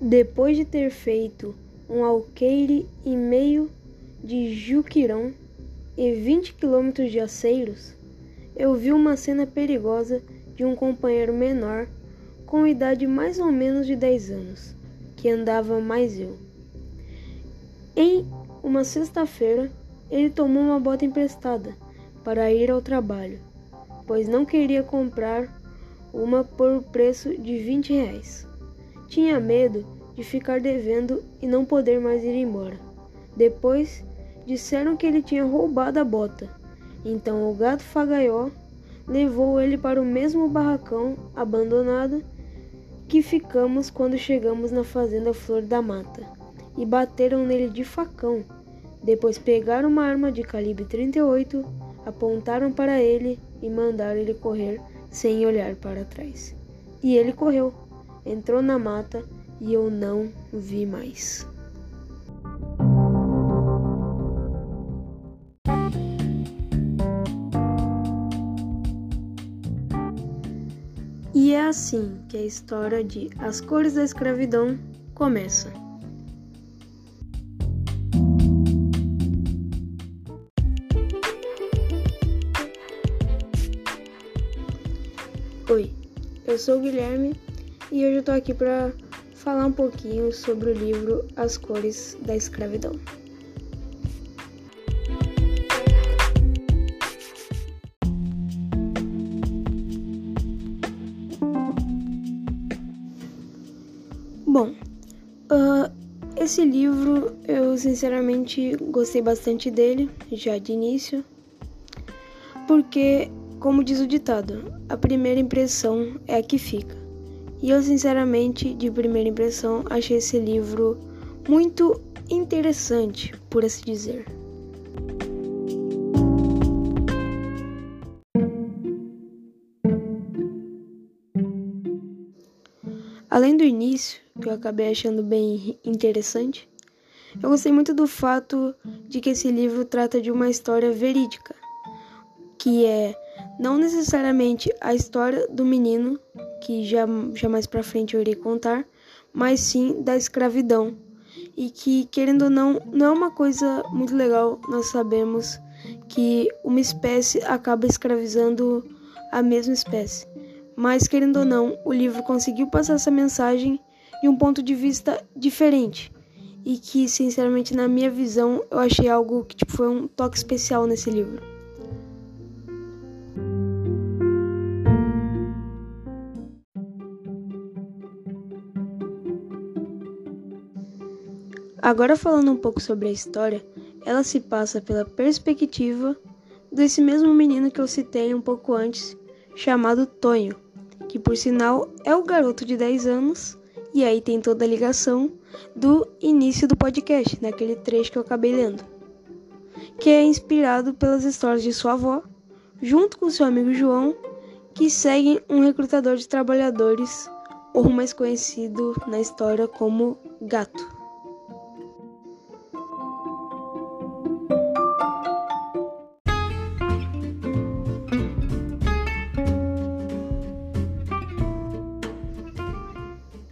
Depois de ter feito um alqueire em meio de Juquirão e 20 quilômetros de aceiros, eu vi uma cena perigosa de um companheiro menor com idade mais ou menos de 10 anos, que andava mais eu. Em uma sexta-feira, ele tomou uma bota emprestada para ir ao trabalho, pois não queria comprar uma por preço de 20 reais. Tinha medo de ficar devendo e não poder mais ir embora. Depois disseram que ele tinha roubado a bota. Então o gato fagaió levou ele para o mesmo barracão abandonado que ficamos quando chegamos na fazenda Flor da Mata e bateram nele de facão. Depois pegaram uma arma de calibre 38, apontaram para ele e mandaram ele correr sem olhar para trás. E ele correu, entrou na mata e eu não vi mais. E é assim que a história de As Cores da Escravidão começa. Oi, eu sou o Guilherme e hoje eu tô aqui para falar um pouquinho sobre o livro As Cores da Escravidão. Bom, uh, esse livro eu sinceramente gostei bastante dele, já de início, porque, como diz o ditado, a primeira impressão é a que fica. E eu, sinceramente, de primeira impressão, achei esse livro muito interessante, por assim dizer. Além do início, que eu acabei achando bem interessante, eu gostei muito do fato de que esse livro trata de uma história verídica, que é não necessariamente a história do menino, que já, já mais pra frente eu irei contar, mas sim da escravidão. E que, querendo ou não, não é uma coisa muito legal, nós sabemos que uma espécie acaba escravizando a mesma espécie. Mas, querendo ou não, o livro conseguiu passar essa mensagem de um ponto de vista diferente. E que, sinceramente, na minha visão, eu achei algo que tipo, foi um toque especial nesse livro. Agora falando um pouco sobre a história, ela se passa pela perspectiva desse mesmo menino que eu citei um pouco antes, chamado Tonho, que por sinal é o garoto de 10 anos, e aí tem toda a ligação do início do podcast, naquele trecho que eu acabei lendo, que é inspirado pelas histórias de sua avó, junto com seu amigo João, que seguem um recrutador de trabalhadores, ou mais conhecido na história como Gato.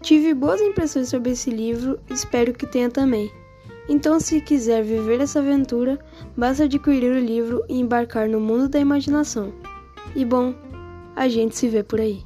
Tive boas impressões sobre esse livro, espero que tenha também. Então, se quiser viver essa aventura, basta adquirir o livro e embarcar no mundo da imaginação. E bom, a gente se vê por aí.